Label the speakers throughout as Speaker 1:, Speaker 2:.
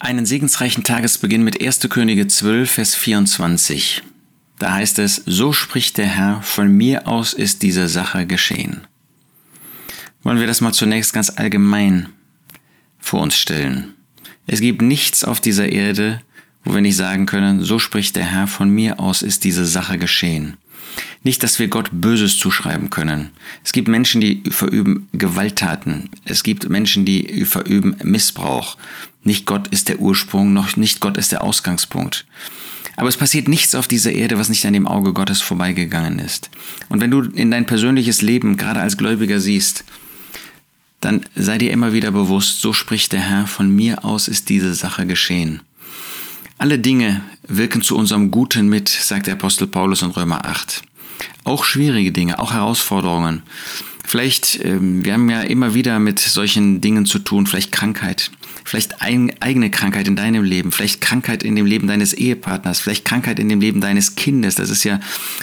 Speaker 1: einen segensreichen Tagesbeginn mit 1. Könige 12, Vers 24. Da heißt es, so spricht der Herr, von mir aus ist diese Sache geschehen. Wollen wir das mal zunächst ganz allgemein vor uns stellen. Es gibt nichts auf dieser Erde, wo wir nicht sagen können, so spricht der Herr, von mir aus ist diese Sache geschehen. Nicht, dass wir Gott Böses zuschreiben können. Es gibt Menschen, die verüben Gewalttaten. Es gibt Menschen, die verüben Missbrauch. Nicht Gott ist der Ursprung, noch nicht Gott ist der Ausgangspunkt. Aber es passiert nichts auf dieser Erde, was nicht an dem Auge Gottes vorbeigegangen ist. Und wenn du in dein persönliches Leben gerade als Gläubiger siehst, dann sei dir immer wieder bewusst, so spricht der Herr, von mir aus ist diese Sache geschehen. Alle Dinge wirken zu unserem Guten mit, sagt der Apostel Paulus in Römer 8. Auch schwierige Dinge, auch Herausforderungen. Vielleicht, ähm, wir haben ja immer wieder mit solchen Dingen zu tun, vielleicht Krankheit, vielleicht eigene Krankheit in deinem Leben, vielleicht Krankheit in dem Leben deines Ehepartners, vielleicht Krankheit in dem Leben deines Kindes. Das ist ja,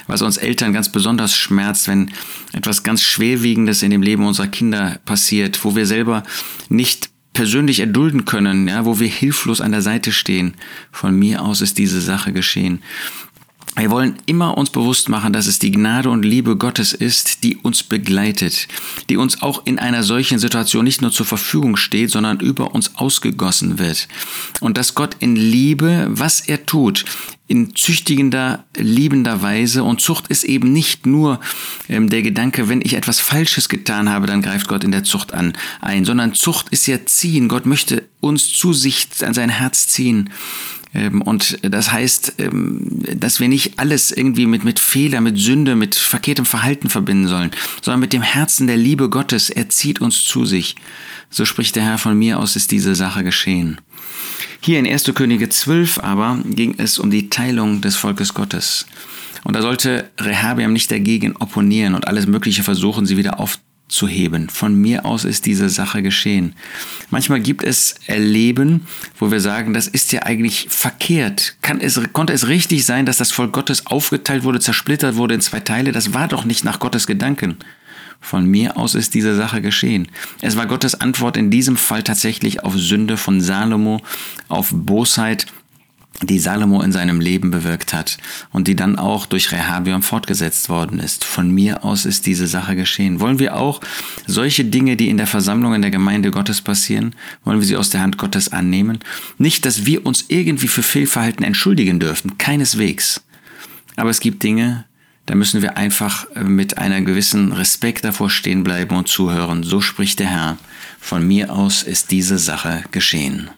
Speaker 1: was uns Eltern ganz besonders schmerzt, wenn etwas ganz Schwerwiegendes in dem Leben unserer Kinder passiert, wo wir selber nicht persönlich erdulden können, ja, wo wir hilflos an der Seite stehen. Von mir aus ist diese Sache geschehen. Wir wollen immer uns bewusst machen, dass es die Gnade und Liebe Gottes ist, die uns begleitet, die uns auch in einer solchen Situation nicht nur zur Verfügung steht, sondern über uns ausgegossen wird. Und dass Gott in Liebe, was er tut, in züchtigender, liebender Weise. Und Zucht ist eben nicht nur ähm, der Gedanke, wenn ich etwas Falsches getan habe, dann greift Gott in der Zucht an ein, sondern Zucht ist ja ziehen. Gott möchte uns zu sich an sein Herz ziehen. Ähm, und das heißt, ähm, dass wir nicht alles irgendwie mit, mit Fehler, mit Sünde, mit verkehrtem Verhalten verbinden sollen, sondern mit dem Herzen der Liebe Gottes. Er zieht uns zu sich. So spricht der Herr von mir aus, ist diese Sache geschehen. Hier in 1. Könige 12 aber ging es um die Teilung des Volkes Gottes. Und da sollte Rehabiam nicht dagegen opponieren und alles Mögliche versuchen, sie wieder aufzunehmen zu heben. Von mir aus ist diese Sache geschehen. Manchmal gibt es Erleben, wo wir sagen, das ist ja eigentlich verkehrt. Kann es, konnte es richtig sein, dass das Volk Gottes aufgeteilt wurde, zersplittert wurde in zwei Teile? Das war doch nicht nach Gottes Gedanken. Von mir aus ist diese Sache geschehen. Es war Gottes Antwort in diesem Fall tatsächlich auf Sünde von Salomo, auf Bosheit die Salomo in seinem Leben bewirkt hat und die dann auch durch Rehabiam fortgesetzt worden ist. Von mir aus ist diese Sache geschehen. Wollen wir auch solche Dinge, die in der Versammlung in der Gemeinde Gottes passieren, wollen wir sie aus der Hand Gottes annehmen? Nicht, dass wir uns irgendwie für Fehlverhalten entschuldigen dürfen, keineswegs. Aber es gibt Dinge, da müssen wir einfach mit einer gewissen Respekt davor stehen bleiben und zuhören. So spricht der Herr. Von mir aus ist diese Sache geschehen.